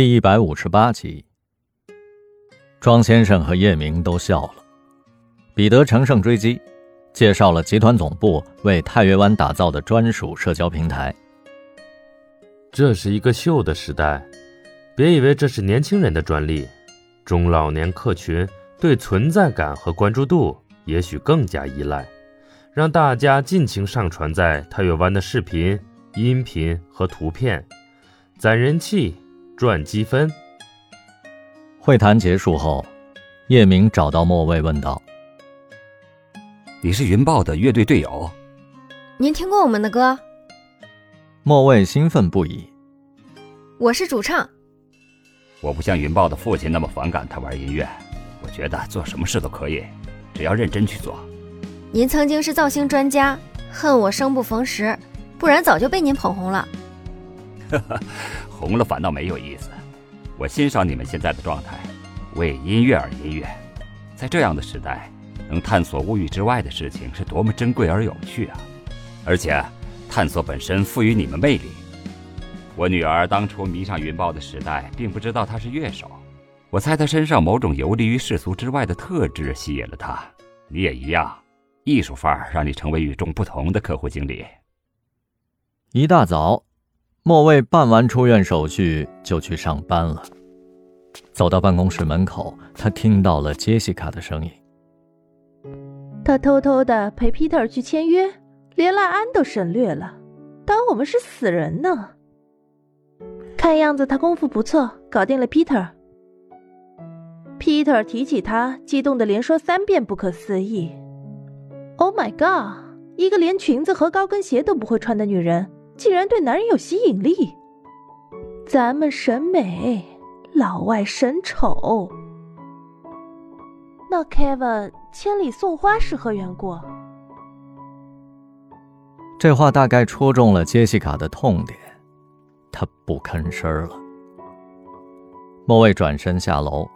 第一百五十八集，庄先生和叶明都笑了。彼得乘胜追击，介绍了集团总部为太岳湾打造的专属社交平台。这是一个秀的时代，别以为这是年轻人的专利，中老年客群对存在感和关注度也许更加依赖。让大家尽情上传在太岳湾的视频、音频和图片，攒人气。赚积分。会谈结束后，叶明找到莫蔚问道：“你是云豹的乐队队友？您听过我们的歌？”莫蔚兴奋不已：“我是主唱。我不像云豹的父亲那么反感他玩音乐，我觉得做什么事都可以，只要认真去做。您曾经是造星专家，恨我生不逢时，不然早就被您捧红了。”哈哈。红了反倒没有意思，我欣赏你们现在的状态，为音乐而音乐，在这样的时代，能探索物欲之外的事情是多么珍贵而有趣啊！而且，探索本身赋予你们魅力。我女儿当初迷上云豹的时代，并不知道他是乐手，我猜他身上某种游离于世俗之外的特质吸引了他。你也一样，艺术范儿让你成为与众不同的客户经理。一大早。莫蔚办完出院手续就去上班了。走到办公室门口，他听到了杰西卡的声音。他偷偷的陪 Peter 去签约，连赖安都省略了，当我们是死人呢。看样子他功夫不错，搞定了 Peter。Peter 提起他，激动的连说三遍不可思议。Oh my god！一个连裙子和高跟鞋都不会穿的女人。竟然对男人有吸引力，咱们审美，老外审丑。那 Kevin 千里送花是何缘故？这话大概戳中了杰西卡的痛点，她不吭声了。莫蔚转身下楼，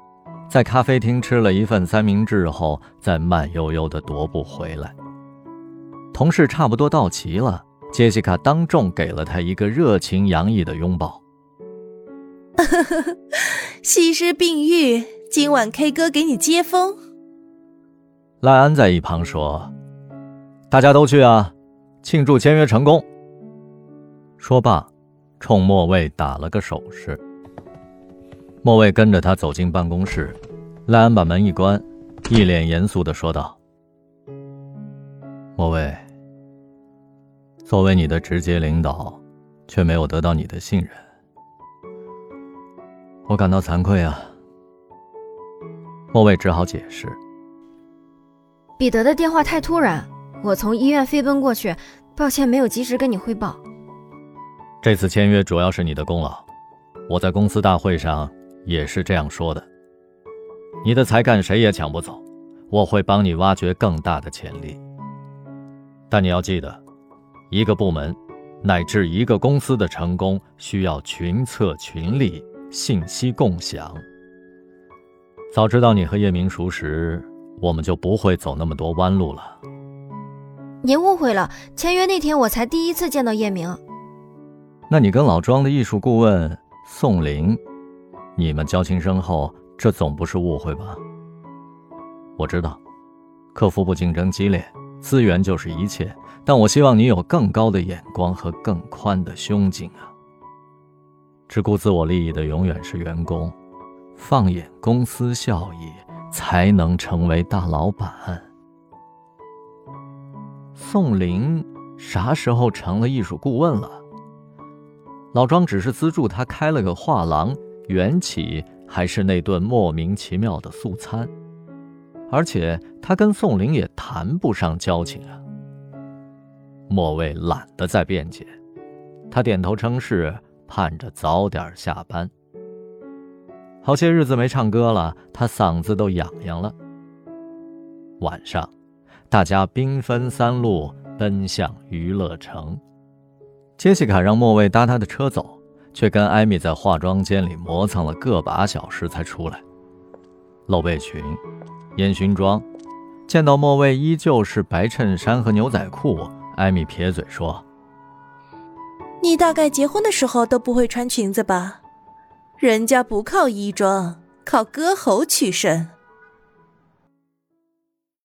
在咖啡厅吃了一份三明治后，再慢悠悠的踱步回来。同事差不多到齐了。杰西卡当众给了他一个热情洋溢的拥抱。西施病愈，今晚 K 歌给你接风。赖安在一旁说：“大家都去啊，庆祝签约成功。”说罢，冲莫蔚打了个手势。莫蔚跟着他走进办公室，赖安把门一关，一脸严肃的说道：“莫蔚。”作为你的直接领导，却没有得到你的信任，我感到惭愧啊。莫蔚只好解释：彼得的电话太突然，我从医院飞奔过去，抱歉没有及时跟你汇报。这次签约主要是你的功劳，我在公司大会上也是这样说的。你的才干谁也抢不走，我会帮你挖掘更大的潜力。但你要记得。一个部门，乃至一个公司的成功，需要群策群力、信息共享。早知道你和叶明熟识，我们就不会走那么多弯路了。您误会了，签约那天我才第一次见到叶明。那你跟老庄的艺术顾问宋林，你们交情深厚，这总不是误会吧？我知道，客服部竞争激烈，资源就是一切。但我希望你有更高的眼光和更宽的胸襟啊！只顾自我利益的永远是员工，放眼公司效益，才能成为大老板。宋林啥时候成了艺术顾问了？老庄只是资助他开了个画廊，缘起还是那顿莫名其妙的素餐，而且他跟宋林也谈不上交情啊。莫蔚懒得再辩解，他点头称是，盼着早点下班。好些日子没唱歌了，他嗓子都痒痒了。晚上，大家兵分三路奔向娱乐城。杰西卡让莫蔚搭他的车走，却跟艾米在化妆间里磨蹭了个把小时才出来。露背裙，烟熏妆，见到莫蔚依旧是白衬衫和牛仔裤。艾米撇嘴说：“你大概结婚的时候都不会穿裙子吧？人家不靠衣装，靠歌喉取胜。